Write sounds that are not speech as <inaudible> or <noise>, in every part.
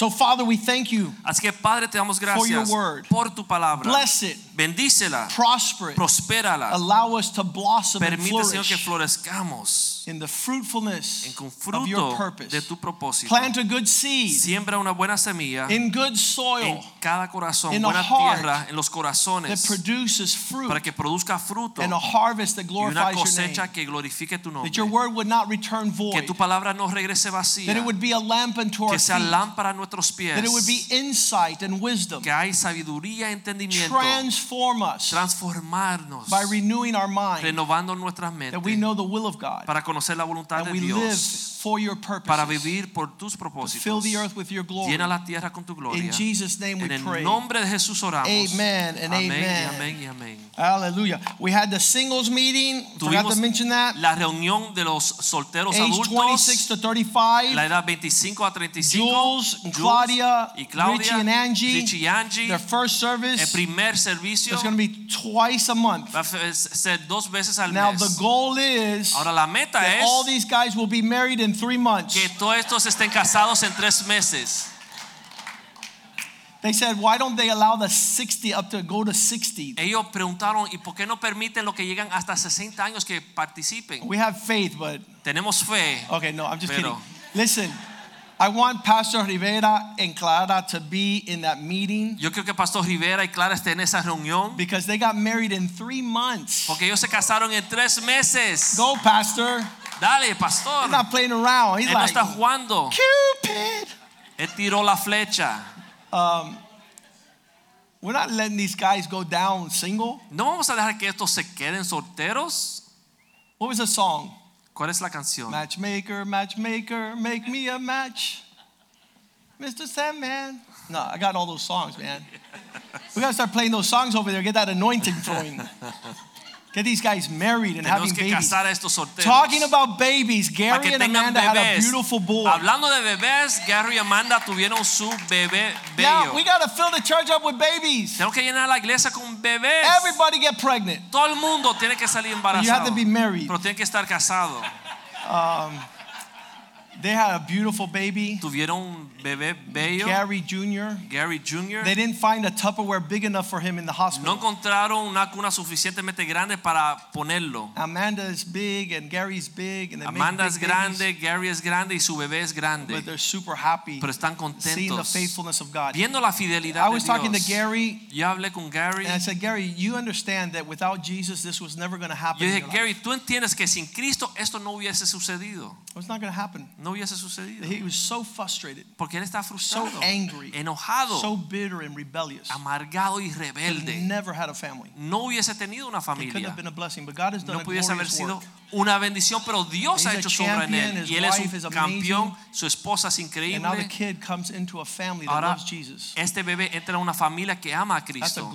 So, Father, we thank you Así que Padre, te damos for your word. por tu palabra. Bless it, Bendícela, prosper it, prospérala. allow us to blossom and Permite, Señor, que florezcamos in the fruitfulness en con of your purpose. de tu propósito. Plant a good seed Siembra una buena semilla in good soil, en cada corazón, in a buena heart tierra en los that produces fruit para que produzca fruto and a harvest that y una glorifies your cosecha name. que glorifique tu That your nombre. word would not return Que tu palabra no regrese That vacía. it would be a lamp unto our Que sea lámpara a nuestros pies. That it would be insight and wisdom. Que hay sabiduría y entendimiento. Transform us Transformarnos. by renewing our mind. Renovando nuestras That we know the will of God. Para conocer la voluntad de Dios. for your Para vivir por tus Fill propósitos. the earth with your glory. Llena la tierra con tu gloria. In Jesus' name we En pray. el nombre de Jesús oramos. Amen and amen. Amén y amén. Hallelujah. We had the singles meeting. Forgot to mention that. la reunión de los solteros Age adultos. 26 to 35. La edad 25 a 35. Jules, Claudia, y Claudia, Richie and Angie. Richie Angie. Their first El service primer servicio is going to be twice a month. va a ser dos veces al Now mes. the goal is Ahora la meta that es all these guys will be married in three months. que todos estos estén casados en tres meses. They said, why don't they allow the 60 up to go to 60? Ellos preguntaron, ¿y por qué no permiten lo que llegan hasta 60 años que participen? We have faith, but Tenemos fe. okay, no, I'm just Pero- kidding. Listen, I want Pastor Rivera and Clara to be in that meeting Yo creo que Pastor Rivera y Clara estén en esa reunión because they got married in three months. porque ellos se casaron en tres meses. Go, Pastor. Dale, pastor. He's not playing around. He's Él no like, está jugando. Cupid. Él tiró la flecha. Um, we're not letting these guys go down single. No vamos a dejar que estos se queden solteros. What was the song? ¿Cuál es la canción? Matchmaker, matchmaker, make me a match. Mr. Sandman. No, I got all those songs, man. We gotta start playing those songs over there, get that anointing flowing. Get these guys married and having Tenemos que babies. casar a estos solteros. Talking about babies, Gary and Amanda had a bebés. beautiful boy. Hablando de bebés, Gary y Amanda tuvieron su bebé bello. we gotta fill the church up with babies. Tenemos que llenar la iglesia con bebés. Everybody get pregnant. Todo el mundo tiene que salir But you have to be married. Pero tiene que estar casado. Um, they had a beautiful baby, Tuvieron un bebé bello. Gary Jr. Gary Jr. They didn't find a Tupperware big enough for him in the hospital. No encontraron una cuna suficientemente grande para ponerlo. Amanda is big and Gary's big, and they Amanda make es big grande, babies, Gary es grande y su bebé es grande. but they're super happy Pero están contentos. seeing the faithfulness of God. Viendo la fidelidad I was talking to Gary, Yo hablé con Gary. and I said, Gary, you understand that without Jesus, this was never going to happen. Yo dije. Gary, tú entiendes que sin Cristo esto no hubiese sucedido. It was not going to happen. No hubiese sucedido. He was so frustrated, Porque él está so angry, enojado, so bitter and rebellious. amargado y rebelde. He never had a family. No hubiese tenido una familia. It couldn't have been a blessing, but God has done No a pudiese haber sido work. Una bendición, pero Dios ha hecho sobra en champion, él. Y él es un campeón, su esposa es increíble. Ahora, este bebé entra en una familia que ama a Cristo.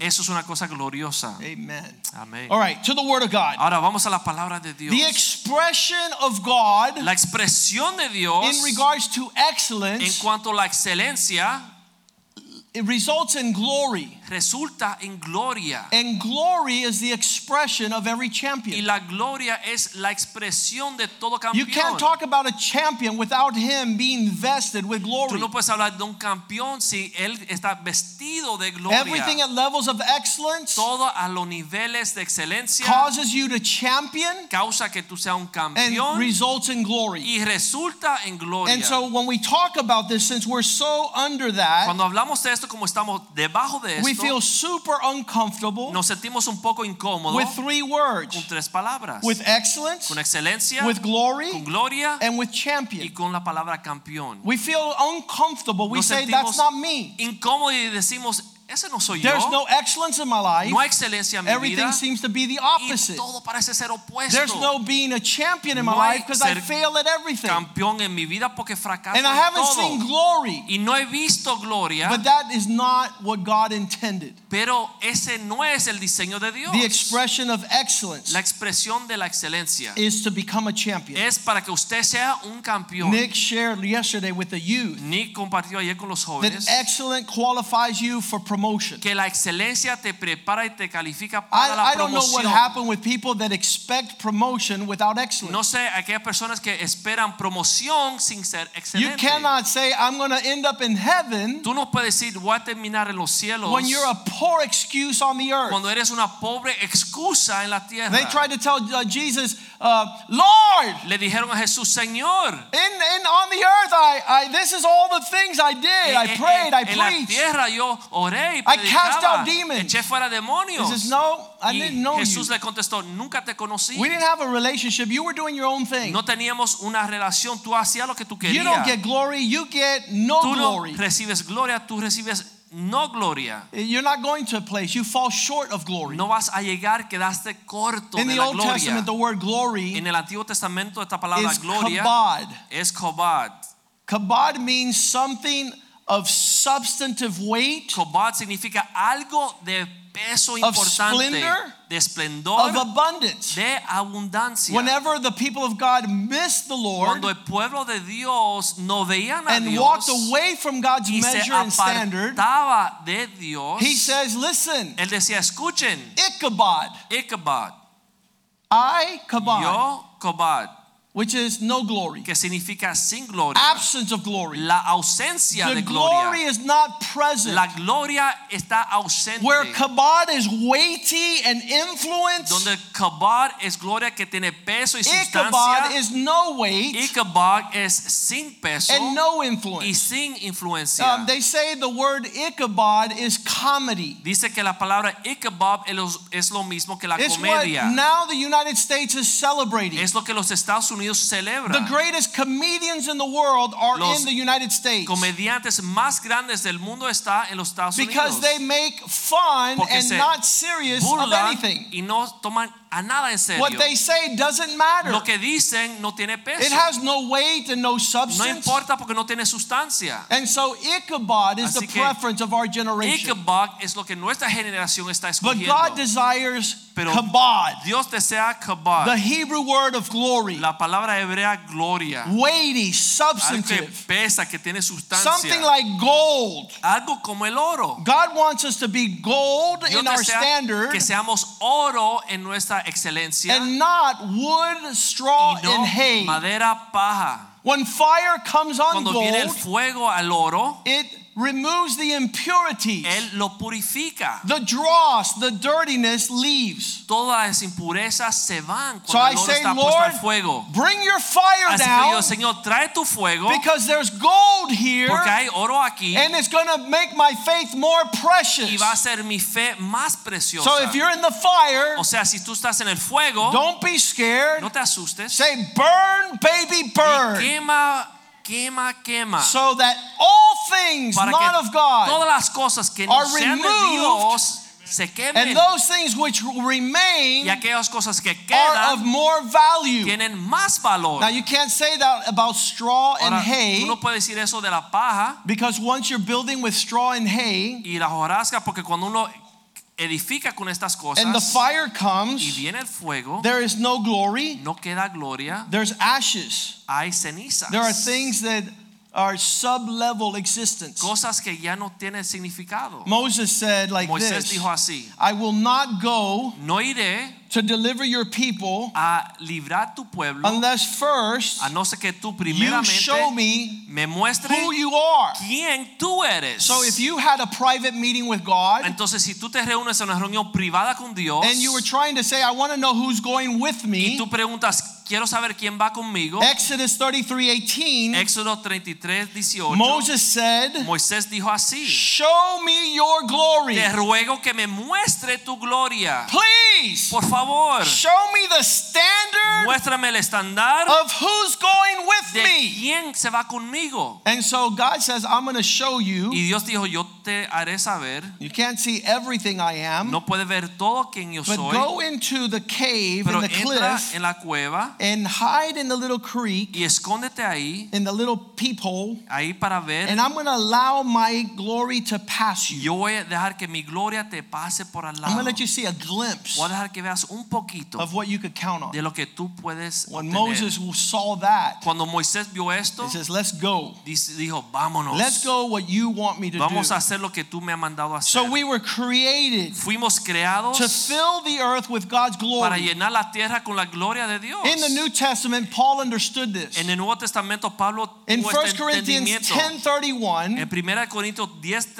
Eso es una cosa gloriosa. Amen. Amén. All right, to the Word of God. Ahora vamos a la palabra de Dios. The expression of God La expresión de Dios in regards to en excellence, cuanto a la excelencia it results in glory. Resulta en gloria. And glory is the expression of every champion. Y la gloria es la expresión de todo campeón. You can't talk about a champion without him being vested with glory. Tú no puedes hablar de un campeón si él está vestido de gloria. Everything at levels of excellence Todo a los niveles de excelencia causes you to champion causa que tú seas un campeón. and results in glory. y resulta en gloria. And so when we talk about this, since we're so under that, Cuando hablamos de esto como estamos debajo de we feel super uncomfortable nos sentimos un poco incómodos with three words con tres palabras. with excellence, con excelencia, with glory, con gloria and with champion. y con la palabra campeón. We feel uncomfortable. We Nos say, That's not me. incómodos y decimos, ese no soy There's yo. no excellence in my life. no hay excelencia en mi Everything vida. seems to be the Y opposite. todo parece ser opuesto. There's no being a champion in my No life because I fail at everything. campeón en mi vida porque fracaso And I haven't todo. seen glory. y no he visto gloria, But that is not what God intended. pero ese no es el diseño de Dios. The expression of excellence La expresión de la excelencia is to become a champion. es para que usted sea un campeón. Nick shared yesterday with the youth Nick compartió ayer con los jóvenes. that excellent qualifies you for promotion. Que la excelencia te prepara y te califica para I, la I don't know what happened with people that expect promotion without excellence. No sé, aquellas personas que esperan promoción sin ser excelente. You cannot say, I'm going to end up in heaven Tú no puedes decir voy a terminar en los cielos when you're a poor excuse on the earth. cuando eres una pobre excusa en la tierra. They tried to tell uh, Jesus, uh, Lord, Le dijeron a Jesús, Señor, in, in on the earth, I, I this is all the things I did. I en- prayed, I en, en la preached. tierra yo oré y I cast out demons. eché fuera He says, No, I didn't know Jesús you. le contestó, nunca te conocí. We didn't have a relationship. You were doing your own thing. No teníamos una relación, tú hacías lo que tú querías. You don't get glory, you get no Tú no glory. recibes gloria, tú recibes no gloria. You're not going to a place. You fall short of glory. No vas a llegar, quedaste corto In de the la Old gloria. Testament, the word glory En el Antiguo Testamento esta palabra gloria kabod. es kobad. Kabod means something of substantive weight, Kobad significa algo de peso Of importante, splendor, de esplendor, of abundance. de abundancia. Whenever the people of God missed the Lord Cuando el pueblo de Dios no veían a and Dios walked away from God's measure and standard, de Dios, he says, Listen, él decía, escuchen, Ichabod, Ichabod, I, kabod, yo Kobad, which is no glory, que significa sin gloria, absence of glory. la ausencia The de glory gloria. is not present. La gloria está ausente. Where kabod is weighty and influence, donde Kabod es gloria que tiene peso y sustancia. Ichabod is no weight Ichabod es sin peso and no influence. y sin influencia. Um, they say the word Ichabod is comedy. Dice que la palabra Ichabod es lo- es lo mismo que la It's what now the United States is celebrating. Es lo que los Estados Unidos celebran. The greatest comedians in the world are Los in the United States comediantes más grandes del mundo está en los Estados Unidos. because they make fun Porque and not serious of anything. y no toman a nada en serio. What they say doesn't matter. Lo que dicen no tiene peso. It has no weight and no substance. no importa porque no tiene sustancia. And so Ichabod is the Así que preference of our generation. Ichabod es lo que nuestra generación está But. God desires Pero kabod, Dios desea kabod, the Hebrew word of glory, la palabra hebrea gloria, weighty, substantive. algo que pesa, que tiene sustancia, something like gold. algo como el oro. God wants us to be gold Dios in our standard que seamos oro en nuestra excelencia and not wood, straw, y no and hay. madera paja. When fire comes on Cuando viene el gold, fuego al oro, it removes the impurities. él lo purifica. The dross, the dirtiness leaves. Todas las impurezas se van So cuando I el oro say, está puesto al Lord, fuego. bring your fire Así que yo, Señor, trae tu fuego because there's gold here porque hay oro aquí and it's going to make my faith more precious. y va a ser mi fe más preciosa. So if you're in the fire, O sea, si tú estás en el fuego, don't be scared. no te asustes. Say, burn, baby, Y burn. quema, quema, quema. So that all things para not of God todas las cosas que no are sean de removed, Dios se quemen. and those things which Y remain aquellas cosas que are of more value. tienen más valor. Now you can't say that about straw and hay tú no puedes decir eso de la paja because once you're building with straw and hay y la hojarasca porque cuando uno edifica con estas cosas and the fire y comes, viene el fuego, there is no glory, no queda gloria, there's ashes. hay cenizas. There are things that are sub-level existence. cosas que ya no tienen significado. Moses said like Moisés this, dijo así, I will not go no iré to deliver your people a librar tu pueblo unless first a no ser que tú you show me me muestres who you are. quién tú eres. So if you had a private meeting with God Entonces, si tú te reúnes en una reunión privada con Dios and you were trying to say, I want to know who's going with y me, tú preguntas quiero saber quién va conmigo. Exodus 33:18. Éxodo 33, 18. Moses said, Moisés dijo así: "Show me your glory, Te ruego que me muestre tu gloria. please. Por favor, Show me the standard muéstrame el estándar of who's going with de me." quién se va conmigo. And so God says, "I'm going to show you. Y Dios dijo: Yo te haré saber. You can't see everything I am, No puedes ver todo quien yo but soy, go into the cave pero in the entra cliff en la cueva and hide in the little creek y escóndete ahí, in the little peephole, ahí para ver. and I'm going to allow my glory to pass you. Yo voy a dejar que mi gloria te pase por al I'm going to let you see a glimpse Voy a dejar que veas un poquito of what you could count de on. lo que tú puedes When obtener. Moses saw that, Cuando Moisés vio esto, he says, "Let's go. dijo, vámonos. Let's go what you want me to Vamos a hacer lo que tú me has mandado a hacer. So we were created Fuimos creados to fill the earth with God's glory para llenar la tierra con la gloria de Dios. In the New Testament, Paul understood this. en el Nuevo Testamento Pablo In tuvo 1 Corinthians 10:31, En 1 Corintios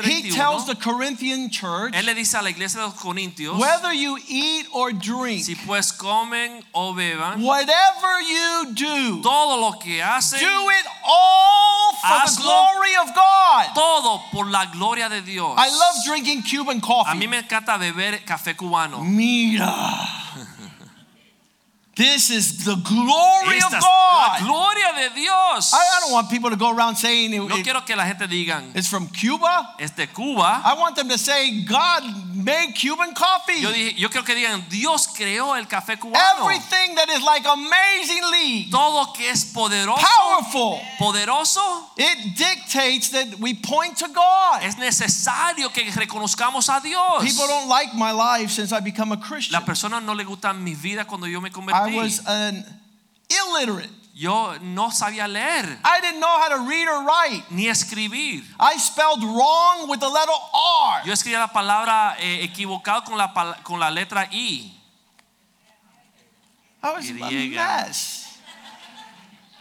he tells the Corinthian church, él le dice a la iglesia de los Corintios, whether you eat or drink, si pues comen o beban, whatever you do, todo lo que hacen, do it all for the glory of God. todo por la gloria de Dios. I love drinking Cuban coffee. a mí me encanta beber café cubano. Mira. This is the glory Esta of es la God. gloria de Dios. I, I don't want people to go around saying it- No it- quiero que la gente digan, it's from Cuba. es de Cuba. I want them to say God made Cuban coffee. Yo, dije, yo quiero que digan, Dios creó el café cubano. Everything that is like amazingly Todo que es poderoso, powerful, poderoso, it dictates that we point to God. es necesario que reconozcamos a Dios. People don't like my life since I become a Christian. La persona no le gusta mi vida cuando yo me convertí. I was an illiterate. Yo no sabía leer I didn't know how to read or write. ni escribir. I spelled wrong with the letter R. Yo escribía la palabra eh, equivocado con la, con la letra I. I was a Griega. mess.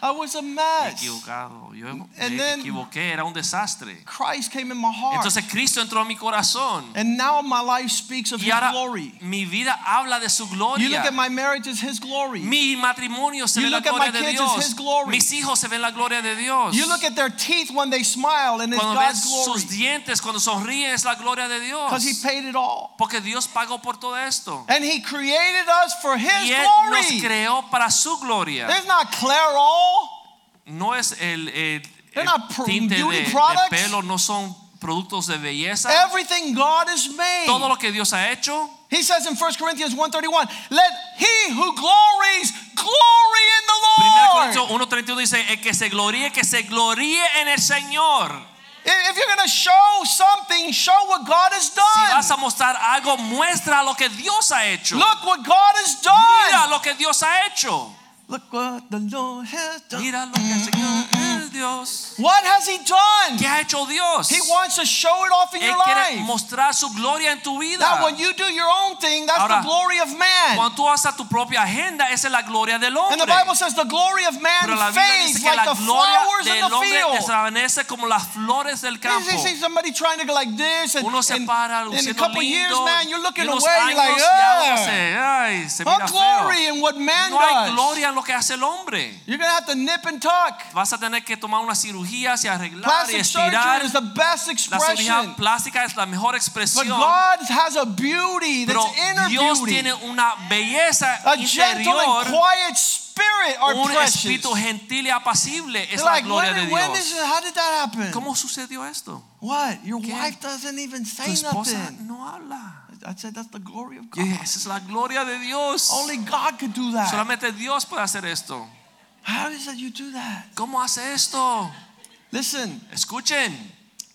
I was a mess. Equivocado. Yo And me then- equivoqué, era un desastre. Christ came in my heart. Entonces Cristo entró a mi corazón. and now my life speaks of Y his glory. mi vida habla de su gloria. You look at my marriage as his glory. Mi matrimonio se You ve la look at gloria my de Dios. His glory. Mis hijos se ven la gloria de Dios. You look at their teeth when they smile and it's Cuando God's glory. sus dientes, cuando sonríen, es la gloria de Dios. Because he paid it all. Porque Dios pagó por todo esto. And he created us for his Y Él nos creó para su gloria. It's not Clairol. No es el, el- el tinte de, de pelo, no son productos de belleza. Everything God has made. Todo lo que Dios ha hecho. He says in 1 Corinthians 1:31, let he who glories glory in the 1 Lord. Corintios 1.31 dice, el que se gloríe, que se gloríe en el Señor. If you're going to show something, show what God has Si vas a done. mostrar algo, muestra lo que Dios ha hecho. Look what God has Mira done. lo que Dios ha hecho. Look what the Lord has done. Mira lo que el Señor Dios. What has he done? ¿Qué ha hecho Dios? He wants to show it off in Él your quiere life. mostrar su gloria en tu vida. Now, when you do your own thing, that's Ahora, the glory of man. Cuando tú haces tu propia agenda, esa es la gloria del hombre. And the. Bible says the glory of man Pero la Biblia fades dice que like la the gloria flowers in the hombre field. desvanece como las flores del campo. see, see somebody trying to go like this, and, Uno se and- para in a couple lindo. years, man, you're looking away. You're like, años ya uno "Ugh." se, ay, se no mira glory feo. in what man No hay gloria en lo que hace el hombre. You're gonna have to nip and tuck. Vas a tener que tomar una cirugía y arreglar y Plastic estirar. surgery is the best La cirugía plástica es la mejor But expresión. God has a beauty Pero that's inner Dios beauty. tiene una belleza A gentle interior, un precious. espíritu gentil y apacible. Es la gloria de Dios. is it, how did that happen? ¿Cómo sucedió esto? What? Your ¿Qué? wife doesn't even Tu say esposa nothing. no habla. I said that's the glory of God. dije, esa es la gloria de Dios. Only God could do that. Solamente Dios puede hacer esto. How is it you do that? ¿Cómo hace esto? Listen, Escuchen,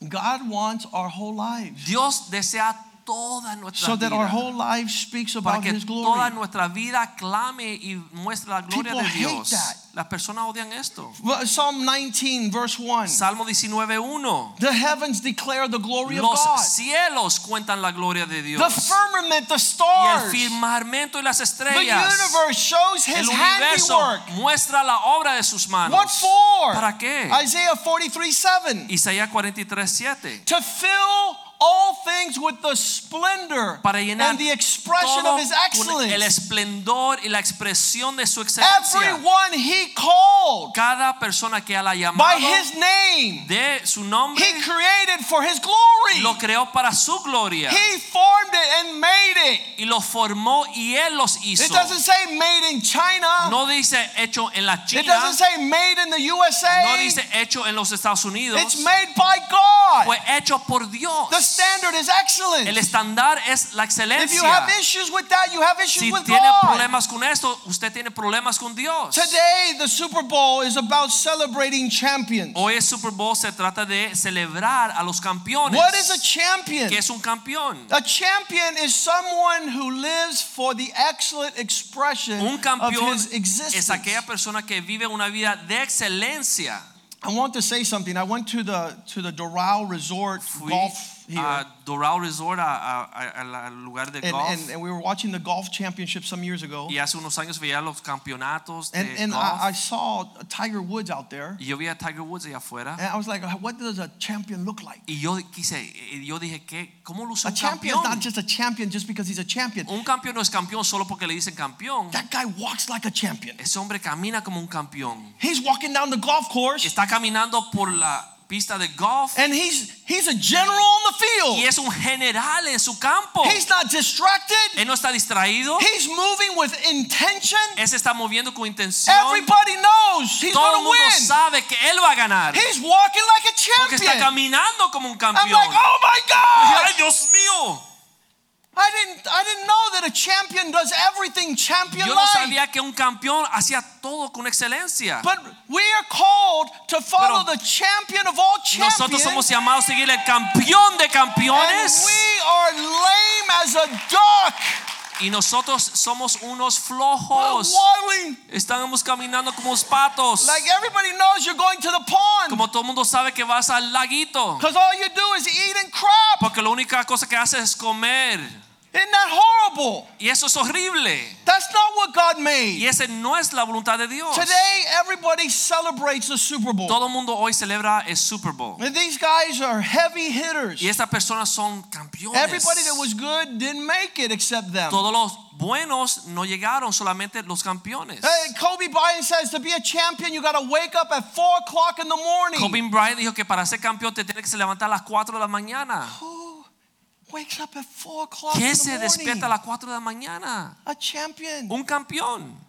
God wants our whole lives Dios desea toda nuestra so that our whole life speaks para about que His toda glory. nuestra vida clame y muestre la gloria People de hate Dios. that. Las personas odian esto. Psalm 19, verse 1. Salmo 19:1. The heavens declare the glory of God. Los cielos cuentan la gloria de Dios. The firmament, the stars. Y el firmamento y las the universe shows El His universo handiwork. muestra la obra de sus manos. What for? ¿Para qué? Isaiah 43, 7. Isaías 43:7. To fill all things with the splendor para llenar and the expression todo of his con el excellence. esplendor y la expresión de su excelencia. Everyone he called Cada persona que él ha by his name, de su nombre he created for his glory. lo creó para su gloria He formed it and made it. y los formó y él los hizo. It doesn't say made in China. No dice hecho en la China. It doesn't say made in the USA. no dice hecho en los Estados Unidos. It's made by God. Fue hecho por Dios. The standard is excellent. El estándar es la excelencia. If you have issues with that, you have issues Si with tiene God. problemas con esto, usted tiene problemas con Dios. Today, the Super Bowl is about celebrating champions. Hoy el Super Bowl se trata de celebrar a los campeones. What is a champion? ¿Qué es un campeón? A champion is someone who lives for the excellent expression Un of campeón his es aquella persona que vive una vida de excelencia. I want to say something. I went to the to the Doral Resort Fui golf here. a Doral Resort, a- a- a- al lugar de and, golf. and, and we were watching the golf championship some years ago. y hace unos años veía los campeonatos de And, and golf. I, I saw Tiger Woods out there. y yo vi a Tiger Woods allá afuera. And I was like, what does a champion look like? y yo quise, yo dije, ¿qué? ¿cómo luce A un champion is not just a champion just because he's a champion. Un campeón no es campeón solo porque le dicen campeón. That guy walks like a champion. Ese hombre camina como un campeón. He's walking down the golf course Está caminando por la pista de golf and he's he's a general on the y field. es un general en su campo. He's not distracted. Él no está distraído. He's moving with intention. Él se está moviendo con intención. Everybody knows he's Todo el mundo win. sabe que él va a ganar. He's walking like a Porque está champion. caminando como un I'm campeón. like, oh my God! Ay, Dios mío. I didn't I didn't know that a champion does everything champion Yo no sabía que un campeón hacía todo con excelencia. But we are called to follow Pero the champion of all champions. Nosotros somos llamados a seguir el campeón de campeones. and we are lame as a duck. Y nosotros somos unos flojos. Estamos caminando como los patos. Like everybody knows you're going to the pond. Como todo el mundo sabe que vas al laguito. Because all you do is eat and crap. Porque la única cosa que haces es comer. Isn't that horrible? Y eso es horrible. That's not what God made. Y esa no es la voluntad de Dios. Today, everybody celebrates the Super Bowl. Todo el mundo hoy celebra el Super Bowl. And these guys are heavy hitters. Y estas personas son campeones. Everybody that was good didn't make it except them. Todos los buenos no llegaron, solamente los campeones. Hey, Kobe Bryant says to be a champion, you got to wake up at 4 o'clock in the morning. Kobe Bryant dijo que para ser campeón te tienes que levantar a las 4 de la mañana. Wakes up at 4 o'clock in ¿Quién the se morning? despierta a las 4 de la mañana? A champion. Un campeón.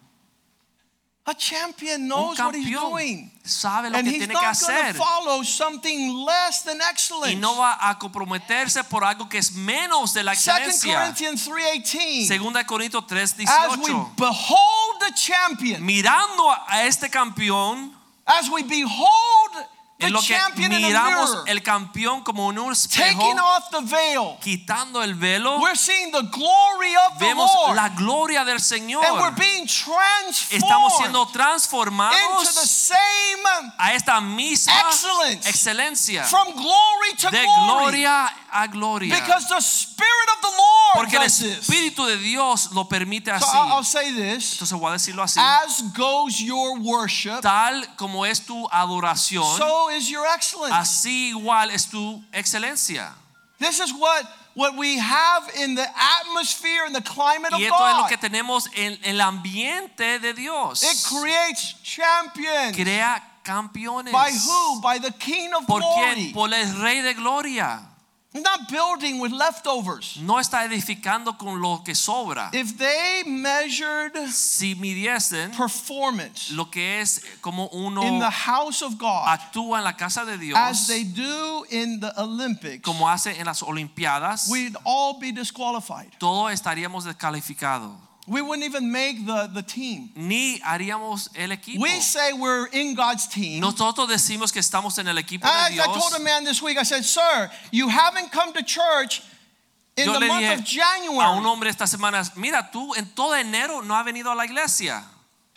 A champion Un knows what he's campeón doing. sabe lo And que he's tiene que not going hacer. to follow something less than excellence. Y no va a comprometerse por algo que es menos de la 2 excelencia. Corinthians 3:18. Segunda de Corintios 3, As we 18. behold the champion, Mirando a este campeón, as we behold en lo que champion in a miramos mirror, el campeón como un espejo, taking off the veil, quitando el velo, we're seeing the glory of the vemos Lord. la gloria del Señor. and we're being transformed Estamos siendo into the transformados same a esta misma excelencia from glory to de glory. gloria a gloria. Because the Spirit of the Lord Porque el. Espíritu de Dios lo permite así. Entonces voy a decirlo así. As goes your worship, Tal como es tu adoración, so is your excellence. así igual es tu excelencia. This is what, what we have in the atmosphere and the climate of Y esto es lo God. que tenemos en el ambiente de Dios. It creates champions. Crea campeones. By who? By the King of ¿Por Glory. quién? Por el Rey de Gloria. Not building with leftovers. No está edificando con lo que sobra. If they measured Si midiesen performance lo que es como uno in the house of God actúa en la casa de Dios, as they do in the Olympics, como hace en las Olimpiadas, we'd all be disqualified. todos estaríamos descalificados. We wouldn't even make the, the team. Ni haríamos el equipo. We say we're in God's team. Nosotros decimos que estamos en el equipo de I, I told a man this week, I said, Sir, you haven't come to church in Yo the le month dije of a un January. hombre esta semana, mira, tú en todo enero no has venido a la iglesia.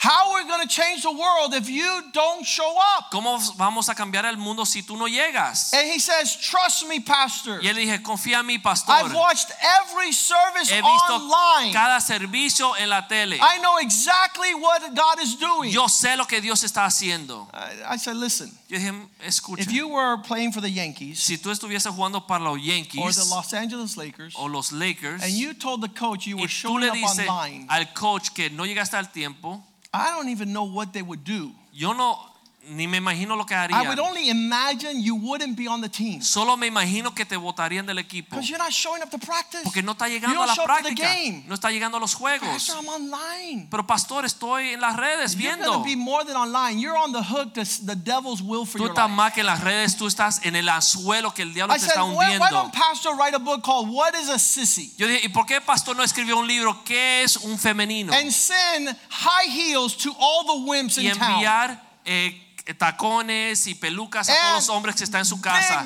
How are we going to change the world if you don't show up? ¿Cómo vamos a cambiar el mundo si tú no llegas? And he says, Trust me, Pastor. Y él dije, confía en mí, pastor. I've watched every service He visto online. cada servicio en la tele. I know exactly what God is doing. Yo sé lo que Dios está haciendo. I, I said, Listen, Yo dije, escucha. if you were playing for the Yankees Si tú estuvieses jugando para los Yankees, or the Los Angeles Lakers, o los Lakers and you told the coach you were showing up online, al coach que no llegaste al tiempo, I don't even know what they would do. yo no ni me imagino lo que I would only imagine you wouldn't be on the team Solo me imagino que te votarían del equipo because you're not showing up to practice. porque no está You llegando don't a la show up to the práctica, game. no está llegando a los juegos. Pastor, I'm online. Pero pastor, estoy en las redes You're viendo. be more than online. You're on the hook to the devil's will for Tú your estás más que en las redes, tú estás en el anzuelo que el diablo I te said, está why hundiendo. don't Pastor write a book called What is a Sissy? Yo dije, ¿y por qué pastor no escribió un libro? ¿Qué es un femenino? And send high heels to all the wimps Y in town. enviar eh, tacones y pelucas a todos los hombres que están en su casa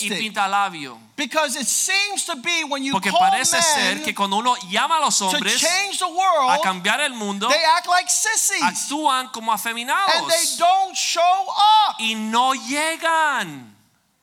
y pinta labio. Because it seems to be when you Porque call parece ser que cuando uno llama a los to hombres change the a world, cambiar el mundo, they act like sissies. actúan como And they afeminados don't show up. y no llegan.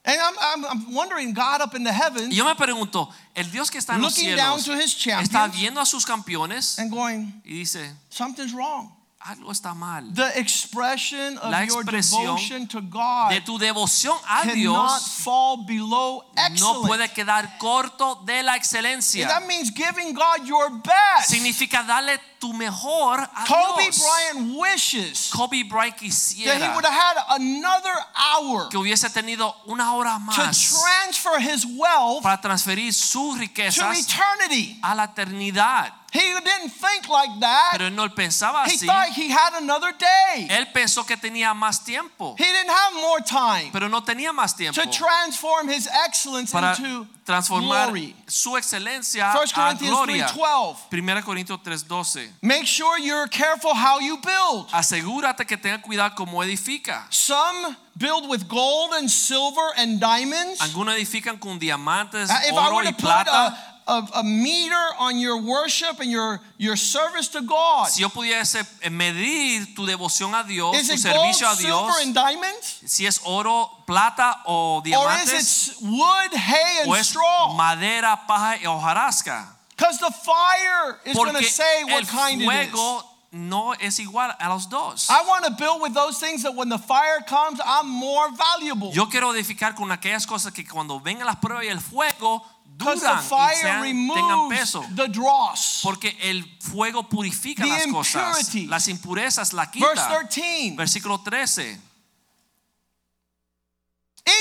And I'm, I'm, I'm wondering, God up in the heavens, Y yo me pregunto, el Dios que está en los cielos to his está viendo a sus campeones and going, y dice, something's wrong. Algo está mal. The expression of La your devotion to God De tu devoción a cannot Dios fall below no excellence. puede quedar corto de la And excelencia. that means giving God your best. Significa darle tu mejor a Kobe Dios. Bryant wishes Kobe Bryant that he would have had another hour que hubiese tenido una hora to transfer his wealth para transferir sus to eternity. a la eternidad. He didn't think like that. Pero él no pensaba He así. thought he had another day. Él pensó que tenía más tiempo, He didn't have more time pero no tenía más tiempo to transform his excellence para into transformar glory. su excelencia 1 a Corinthians gloria. 3:12. 1 Corintios 3:12. Make sure you're careful how you build. Asegúrate que tenga cuidado cómo edifica. Some build with gold and silver and diamonds. Algunos edifican con diamantes, Uh, oro y plata. A, a, meter on your worship and your, your service to God, Si yo pudiese eh, medir tu devoción a Dios, is tu it gold, servicio a Dios, silver, and diamonds? si es oro, plata o diamantes, Or is it wood, hay, o and es straw? madera, paja y hojarasca. Because the fire is going to say what kind it is. no es igual a los dos. I want to build with those things that when the fire comes, I'm more valuable. Yo quiero edificar con aquellas cosas que cuando vengan las pruebas y el fuego Because the duran y fire sean- tengan peso. the dross. Porque el fuego purifica The las cosas. Las impurezas la Verse quita. 13. Versículo 13.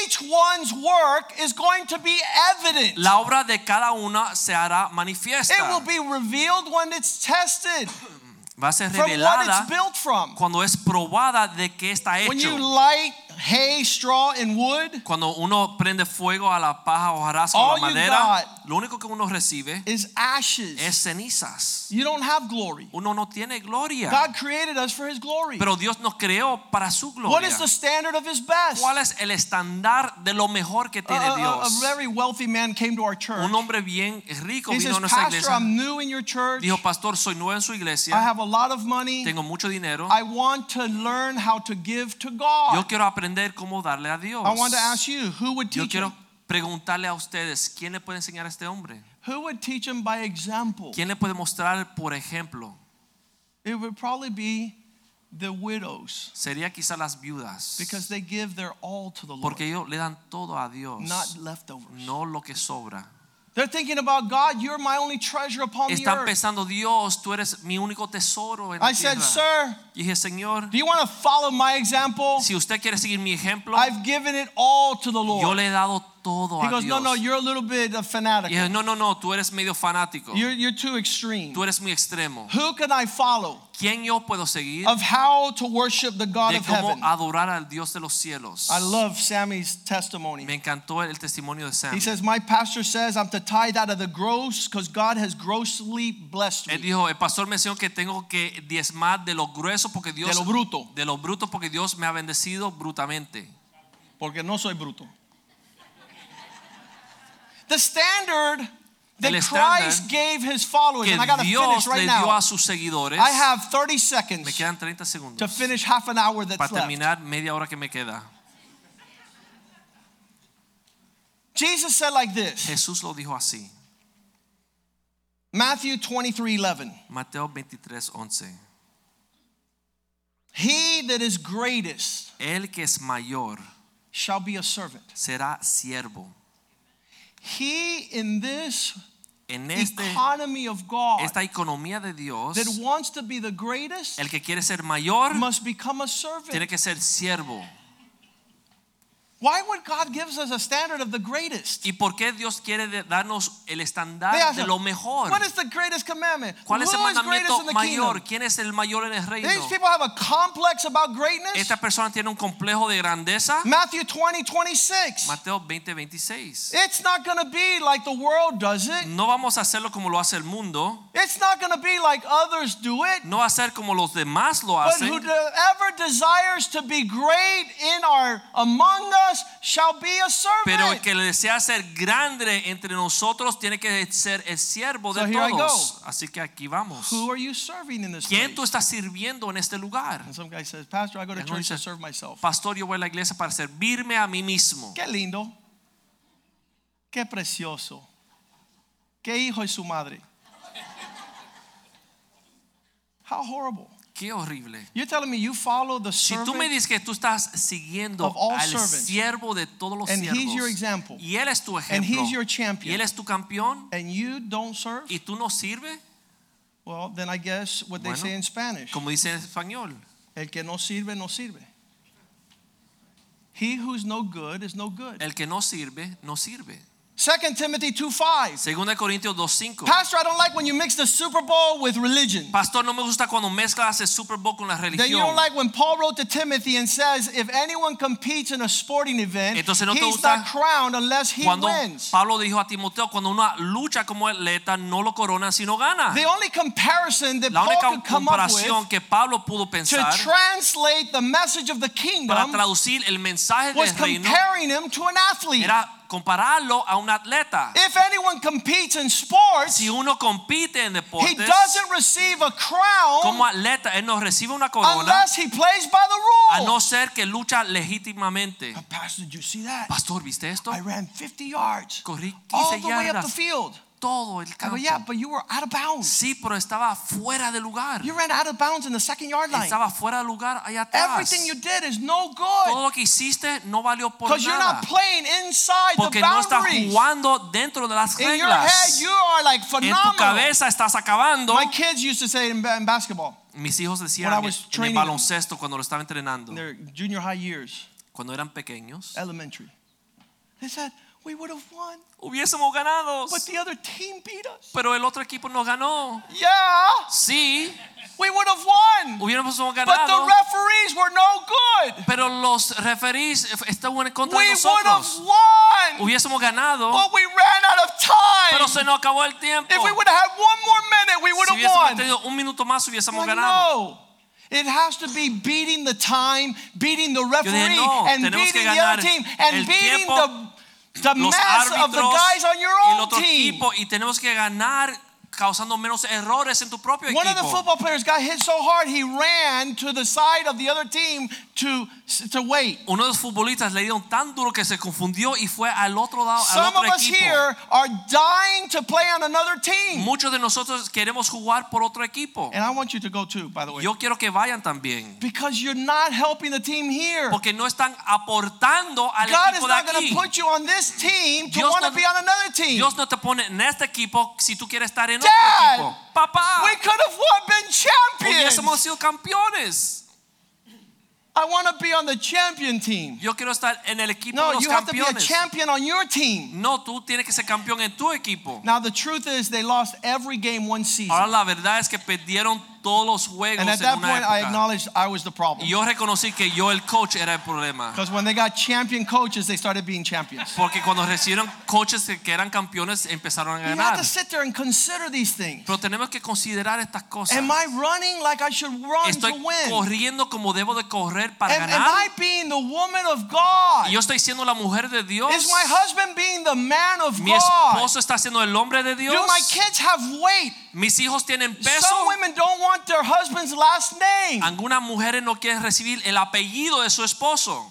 Each one's work is going to be evident. La obra de cada una se hará manifiesta. It will be revealed when it's tested Va a ser from what it's built from. cuando es probada de que está When you hecho. light hay, straw, and wood, Cuando uno prende fuego a la paja o hojarasca o la madera, lo único que uno recibe is ashes. es cenizas. You don't have glory. Uno no tiene gloria. God created us for His glory. Pero Dios nos creó para su What gloria. is the standard of His best? ¿Cuál es el estándar de lo mejor que A, tiene a- a very wealthy man came to our church. Un hombre bien rico He vino says, a nuestra Pastor, iglesia. I'm new in your church. Dijo, pastor, soy nuevo en su I iglesia. have a lot of money. Tengo mucho dinero. I want to learn how to give to God. Yo quiero aprender cómo darle a Dios. I want to ask you, who would Yo teach quiero him? preguntarle a ustedes, ¿quién le puede enseñar a este hombre? Who would teach him by example? ¿Quién le puede mostrar por ejemplo? It would probably be the widows Sería quizá las viudas. because they give their all to the Lord, Porque ellos le dan todo a Dios, not leftovers. no lo que sobra. They're thinking about God, you're my only treasure upon the earth. pensando, Dios, tú eres mi único tesoro en la I said, tierra. Sir, Y dije, Señor, do you want to follow my example? si usted quiere seguir mi ejemplo, I've given it all to the yo Lord. le he dado todo He a goes, No, Dios. no, you're a little bit of fanatic. dije, no, no, no, tú eres medio fanático. You're, you're too extreme. Tú eres muy extremo. Who can I follow ¿Quién yo puedo seguir of how to worship the God de of cómo heaven? adorar al Dios de los cielos? I love Sammy's testimony. Me encantó el testimonio de Sam. He says, My pastor says I'm to tithe out of the gross because God has grossly blessed me. Él dijo, el pastor mencionó que tengo que diezmar de lo grueso porque Dios De lo bruto, de lo bruto porque Dios me ha bendecido brutamente. porque no soy bruto. The standard that Christ gave his followers. And I got to finish right now. I have 30 Me seconds quedan 30 to finish half an hour that's para left. media hora que me queda. Jesus said like this Jesús lo dijo así. Matthew 23 11. Mateo 23, 11. He that is greatest El que es mayor shall be a servant. será siervo. He in this En este, economy of God esta economía de Dios, that wants to be the greatest el que quiere ser mayor must become a servant. tiene que ser siervo. Why would God give us a standard of the greatest? ¿Y por qué Dios quiere darnos el estándar de lo mejor? What is the greatest commandment? ¿Cuál es el mandamiento mayor? ¿Quién es el mayor en el reino? These people have a complex about greatness. Esta persona tiene un complejo de grandeza. Matthew 20, 26. Mateo 20, 26. It's not going to be like the world does it. No vamos a hacerlo como lo hace el mundo. It's not going to be like others do it. No va a ser como los demás lo hacen. But whoever desires to be great in our among us shall be a servant. Pero el que desea ser grande entre nosotros tiene que ser el siervo So de here I todos. Así que aquí vamos. Who are you serving in this ¿Quién tú place? estás sirviendo en este lugar? And some guy says, Pastor, I go to Y church to serve myself. Pastor, yo voy a la iglesia para servirme a mí mismo. Qué lindo. Qué precioso. Qué hijo es su madre. How horrible. Qué horrible. You're telling me you follow the Si tú me servant dices que tú estás siguiendo of all al servants. siervo de todos los And he's siervos your example. y él es tu and ejemplo he's your y champion él es tu campeón and you don't serve, y tú no sirves, well, then I guess what they say in Spanish, como dice en español, el que no sirve, no sirve. He who's no good is no good. el que no sirve, no sirve. 2 Timothy 2 5. Segunda Corintios 2:5. Pastor, I don't like when you mix the Super Bowl with religion. Pastor, no me gusta cuando mezclas el Super Bowl con la religión. Then you don't like when Paul wrote to Timothy and says, if anyone competes in a sporting event, Entonces, ¿no he's not crowned unless he Cuando wins. Pablo dijo a Timoteo, cuando una lucha como atleta no lo corona si no gana. The only comparison that La Paul could come up comparación with que Pablo pudo pensar to translate the message of the kingdom para traducir el mensaje was del reino comparing him to an athlete. era compararlo a un atleta. If anyone competes in sports, Si uno compite en he doesn't receive a crown como atleta, él no recibe una corona unless he plays by a the no rules. ser que lucha legítimamente. Pastor, did you see that? Pastor, ¿viste esto? I ran 50 yards Corrí all 15 the way up the field. Todo el I go, yeah, but you were out of bounds. Sí, pero estaba fuera de lugar. You ran out of bounds in the second yard line. Estaba fuera de lugar allá atrás. Everything you did is no good. Todo lo que hiciste no valió por because you're not playing inside the Porque no estás jugando dentro de las reglas. In your head, you are like phenomenal. En tu cabeza estás acabando. My kids used to say in, basketball, Mis hijos decían en, en el baloncesto cuando lo estaba entrenando, in their junior high years, cuando eran pequeños, elementary, they said, we would have won, hubiésemos ganado. but the other team beat us. Pero el otro equipo nos ganó. Yeah, Sí, we would have won, hubiéramos ganado. but the referees were no good. Pero los referís estaban en contra We de would have won, Hubiésemos ganado, but we ran out of time. pero se nos acabó el tiempo. If we would have had one more minute, we would Si have hubiésemos won. tenido un minuto más, hubiésemos Like, ganado. no. It has to be beating the time, beating the referee, dije, no, and beating the other team, and beating tiempo, the Los mess of the árbitros guys on your y el own otro team. equipo y tenemos que ganar causando menos errores en tu propio One of the football players got hit so hard he ran to the side of the other team to, to wait. Uno de los futbolistas le dieron tan duro que se confundió y fue al otro lado, al Some otro of us equipo. here are dying to play on another team. Muchos de nosotros queremos jugar por otro equipo. And I want you to go too, by the way. Yo quiero que vayan también. Because you're not helping the team here. Porque no están aportando al God is equipo de not going to put you on this team to Dios want to be on another team. Dios no te pone en este equipo si tú quieres estar en Dad. Papá, We could have won, been champions. hubiésemos sido campeones. I want to be on the champion team. Yo quiero estar en el equipo de No, los you have to be a champion on your team. No, tú tienes que ser campeón en tu equipo. Now, the truth is, they lost every game one season. Ahora la verdad es que perdieron todos los juegos And at en that una point, I acknowledged I was the Y problem. yo reconocí que yo el coach era el problema. Because when they got champion coaches, they started being champions. Porque cuando recibieron coaches que eran campeones empezaron a You have to sit there and consider these things. Pero tenemos que considerar estas cosas. Am I running like I should run Estoy to win? corriendo como debo de correr para Am, am. I being the woman of God? Y yo estoy siendo la mujer de Dios. Is my husband being the man of Mi God? esposo está siendo el hombre de Dios. Do my kids have weight? Mis hijos tienen peso. Some women don't want their husband's last name. Algunas mujeres no quieren recibir el apellido de su esposo.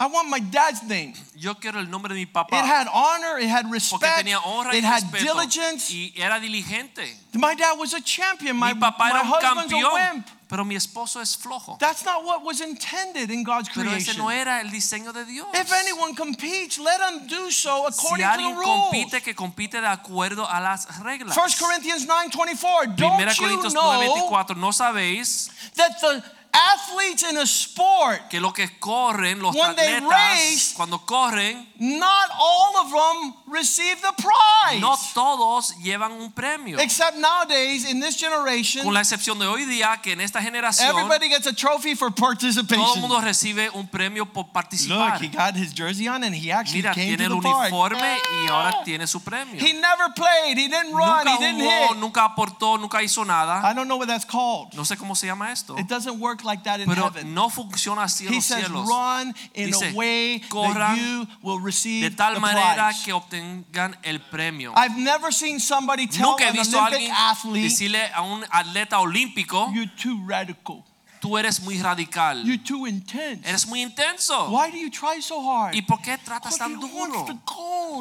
I want my dad's name. Yo quiero el nombre de mi papá. It had honor, it had Porque respect, tenía honra y it had respeto. diligence. Y era diligente. My dad was a champion. My, Mi papá my era un husband's a campeón. wimp. Pero mi esposo es flojo. That's not what was intended in God's Pero ese creation. no era el diseño de Dios. If anyone competes, let them do so Si according to the alguien rules. compite, que compite de acuerdo a las reglas. 1 Corinthians 9:24. Don't Primera you Corintios know 9:24. No sabéis that the athletes in a sport, que lo que corren, los When they race- cuando corren, not all of them receive the prize? no todos llevan un premio. Except nowadays in this generation, Con la excepción de hoy día, que en esta generación everybody gets a trophy for participation. todo el mundo recibe un premio por participar. Look, he got his jersey on and he actually Mira, came tiene to el the park. uniforme y ahora tiene su premio. He never played, he didn't run, Nunca he didn't jugó, hit. nunca aportó, nunca hizo nada. I don't know what that's called. No sé cómo se llama esto. It doesn't work like that in Pero heaven. no funciona así en He los says, cielos. run in Dice, a way that you will receive De tal the manera prize. que obtengan el premio. I've never seen somebody tell Nunca he an a Olympic alguien athlete, decirle a un atleta olímpico, you're too radical, tú eres muy radical, you're too intense. eres muy intenso. Why do you try so hard? ¿Y por qué tratas tan duro?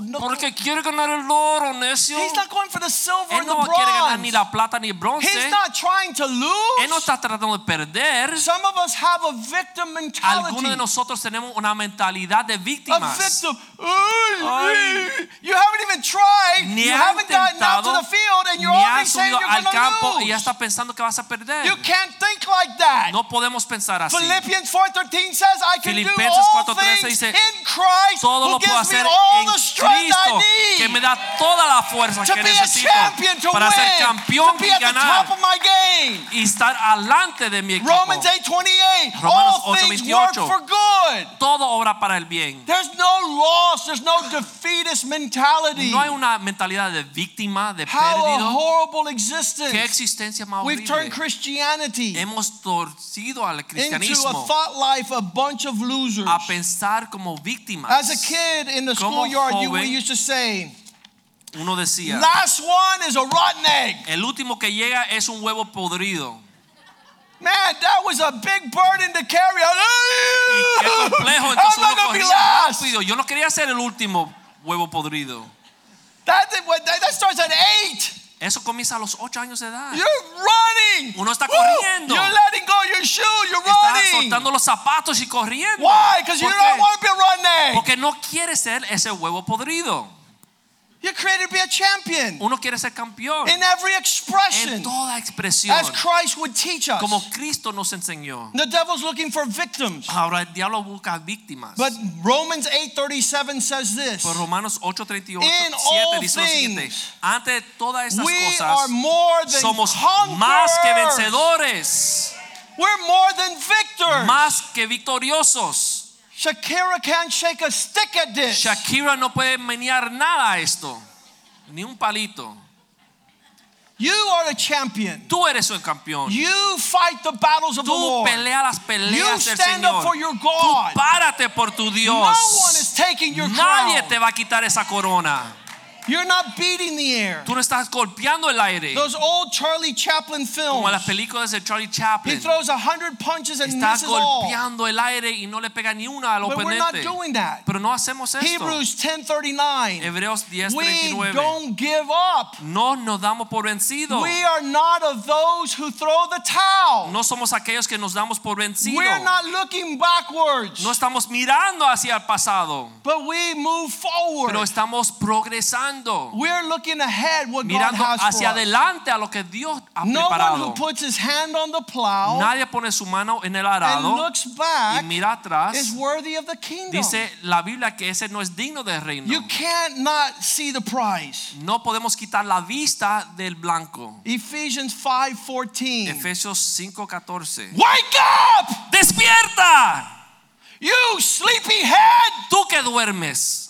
No, Porque quiere ganar el oro, necio. he's not going for the silver Él no quiere ganar ni la plata ni el bronce. He's not trying to Él no lose. está tratando de perder. Some of us have a victim Algunos de mentality. nosotros tenemos una mentalidad de A víctimas. victim. Ay. You haven't even tried. Ni you haven't gotten out to the field and you're subido al campo y ya está pensando que vas a perder. You can't think like that. No podemos pensar así. Philippians 4:13 says, I can do all 4:13 things dice, in Christ Todo lo puedo hacer en Cristo que me da toda la fuerza to que necesito champion, to para ser win, campeón to y ganar y estar alante de mi equipo. Romans 8:28, Romanos all things work 8:28. for good. Todo obra para el bien. There's no loss, there's no defeatist mentality. No hay una mentalidad de víctima, de How a horrible Qué existencia más We've turned. Christianity Hemos torcido al into a thought life a bunch of losers. a pensar como víctimas. As a kid in the Como schoolyard, you, we used to say, Uno decía, last one is a rotten egg. el último que llega es un huevo podrido. Man, that was a big burden to carry. Y qué <laughs> complejo, I'm not gonna be corría last. rápido. Yo no quería ser el último huevo podrido. That, that starts at eight. Eso comienza a los ocho años de edad. You're running. Uno está corriendo. You're letting go your shoe. You're Está running. soltando los zapatos y corriendo. Why? Because you ¿Por don't want to be egg. Porque no quiere ser ese huevo podrido. You're created to be a champion Uno quiere ser campeón in every en expression, toda expresión, as Christ would teach us. como Cristo nos enseñó. The devil's looking for victims. Ahora el diablo busca víctimas. But Romans 8:37 says this. Por Romanos 8:38, In 7 all dice lo siguiente: things, Ante todas estas We are more than somos conquerors. más que vencedores, We're more than victors. más que victoriosos. Shakira can't shake a stick at this. Shakira no puede menear nada a esto, ni un palito. You are the champion. Tú eres el campeón. You fight the battles of the Tú Lord. pelea las You peleas del stand up for your God. Tú párate por tu Dios. No one is taking your Nadie crown. te va a quitar esa corona. You're not beating the air. Tú no estás golpeando el aire. Those old Charlie Chaplin films. Como las películas de Charlie Chaplin. He throws a hundred punches and Está misses all. golpeando el aire y no le pega ni una al But we're not doing that. Pero no hacemos esto. Hebrews 10:39. Hebreos We don't give up. No nos damos por vencidos. We are not of those who throw the towel. No somos aquellos que nos damos por vencidos. We're not looking backwards, No estamos mirando hacia el pasado, but we move forward. pero estamos progresando. Mirando, We're looking ahead what God mirando has for hacia us. adelante a lo que Dios ha No one who puts his hand on the plow Nadie pone su mano en el arado and looks y back mira atrás. is worthy of the kingdom. Dice la Biblia que ese no es digno del reino. You can't not see the prize. No podemos quitar la vista del blanco. Ephesians 5:14. Efesios 5:14. Wake up, ¡Despierta! you sleepyhead. Tú que duermes.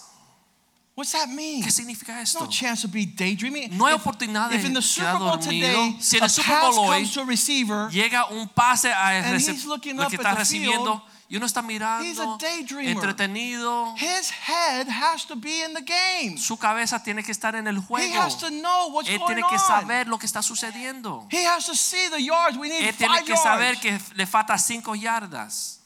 What's that mean? ¿Qué significa esto? no chance to be daydreaming. No hay oportunidad de If in the Super Bowl today, Si en el Super Bowl hoy comes to a receiver, llega un pase al And he's looking el up que está recibiendo y uno está mirando entretenido. his head has to be in the game. Su cabeza tiene que estar en el juego He has to know what's Él going tiene que on. saber lo que está sucediendo. He has to see the yards. We need Él tiene que saber que le falta cinco yardas.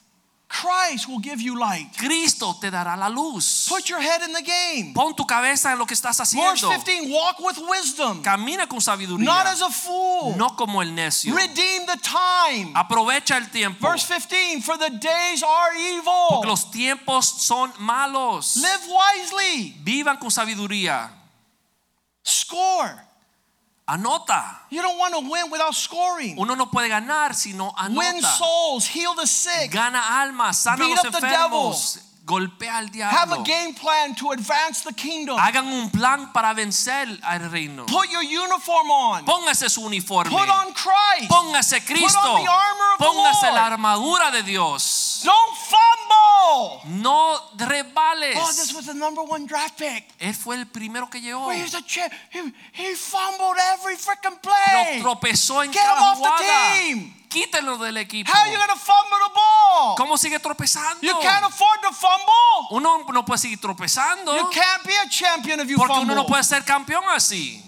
Christ will give you light. Cristo te dará la luz. Put your head in the game. Pon tu cabeza en lo que estás haciendo. Verse 15, walk with wisdom, Camina con sabiduría. not as a fool. No como el necio. Redeem the time. Aprovecha el tiempo. Verse 15, for the days are Porque evil. los tiempos son malos. Live wisely. Vivan con sabiduría. Score. Anota. You don't want to win without scoring. Uno no puede ganar si no Win souls, heal the sick. Gana almas, sana Beat los up the enfermos. Golpea al Have a diablo. game plan to advance the kingdom. Hagan un plan para vencer al reino. Put your uniform on. Póngase su uniforme. Put on Christ. Póngase Cristo. Put on the armor of the Póngase Lord. la armadura de Dios. Don't fumble. No rebales. Oh, this was the number one draft pick. Él fue el primero que llegó. Well, a. He, he fumbled every freaking Pero play. tropezó en Get him cada off the jugada. team. Quítelo del equipo. How are you to fumble the ball? ¿Cómo sigue tropezando? You can't afford to fumble. Uno no puede seguir tropezando You can't be a champion if you porque uno fumble. no puede ser campeón así.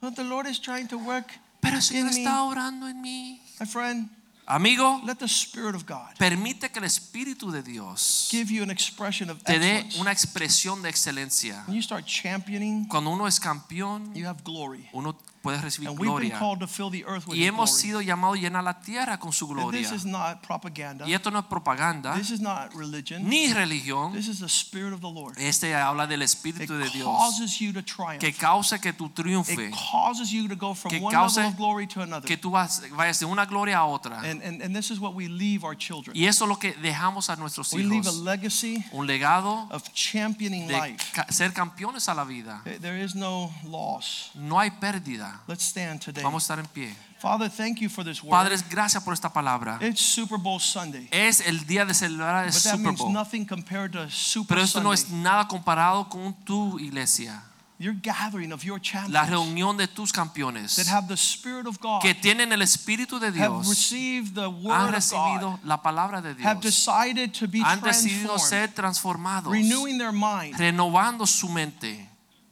But the Lord is trying to work. Pero el Señor está orando en mí. My friend, Amigo, let the Spirit of God permite que el Espíritu de Dios give you an expression of te dé excellence. una expresión de excelencia. When you start championing, Cuando uno es campeón, you have glory. uno puede recibir And we've been gloria. called to fill the earth with Y His hemos glory. sido llamados a llenar la tierra con su And gloria. This is not propaganda. Y esto no es propaganda This is not religion. ni religión. This is the Spirit of the Lord. Este habla del It Espíritu de Dios causes you to triumph. que causa que tú It triunfe, causes you to go from Que one cause level of glory to another. que tú vas- vayas de una gloria a otra. And, and, and this is what we leave our children. Y eso es lo que dejamos a nuestros We leave a hijos. legacy Un legado of championing de life. ca- ser campeones a la vida. There- is no loss. No hay pérdida. Let's stand today. Vamos a estar en pie. Father, thank you for this word. Padres, gracias por esta palabra. It's Super Bowl Sunday. Es el día de celebrar el But that Super means Bowl. nothing compared to Super Pero esto no es Sunday. nada comparado con tu iglesia. Your gathering of your La champions reunión de tus campeones that have the Spirit of God, que tienen el Espíritu de have received the han Word of God, la palabra de have decided to be han decidido transformed, ser transformados, renewing their mind, renovando su mente,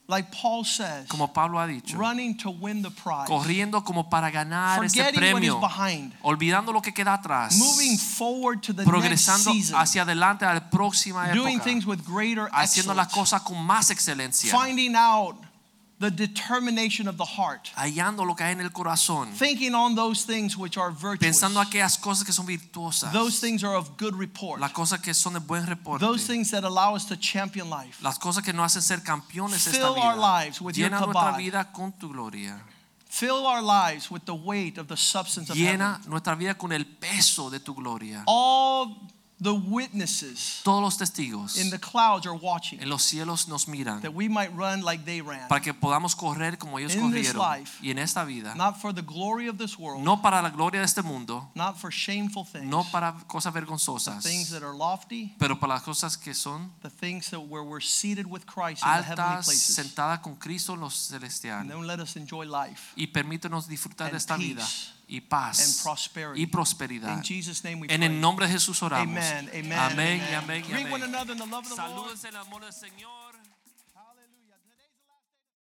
like Paul says, como Pablo ha dicho, running to win the prize, corriendo como para ganar ese forgetting what is premio, behind, olvidando lo que queda atrás, moving forward to the next season, hacia adelante a la próxima doing época, things with greater haciendo las cosas con más excelencia, finding out the determination of the heart, hallando lo que hay en el corazón, thinking on those things which are virtuous, pensando aquellas cosas que son virtuosas, those things are of good report, las cosas que son de buen reporte, those things that allow us to champion life. las cosas que nos hacen ser campeones de esta Fill our lives with your Llena nuestra vida con tu gloria. Fill our lives with the weight of the substance of Llena heaven. nuestra vida con el peso de tu gloria. All the witnesses Todos los testigos in the clouds are watching en los cielos nos miran that we might run like they ran, para que podamos correr como ellos In this corrieron. life, Y en esta vida, not for the glory of this world, no para la gloria de este mundo, not for shameful things, no para cosas vergonzosas, things that are lofty, pero para las cosas que son the things that where we're seated with Christ in the heavenly places. sentadas con Cristo en los And then let us enjoy life Y permítenos disfrutar de esta vida peace y paz y prosperidad. En el nombre de Jesús oramos. Amén, amén, amén. Salúdense el amor del Señor.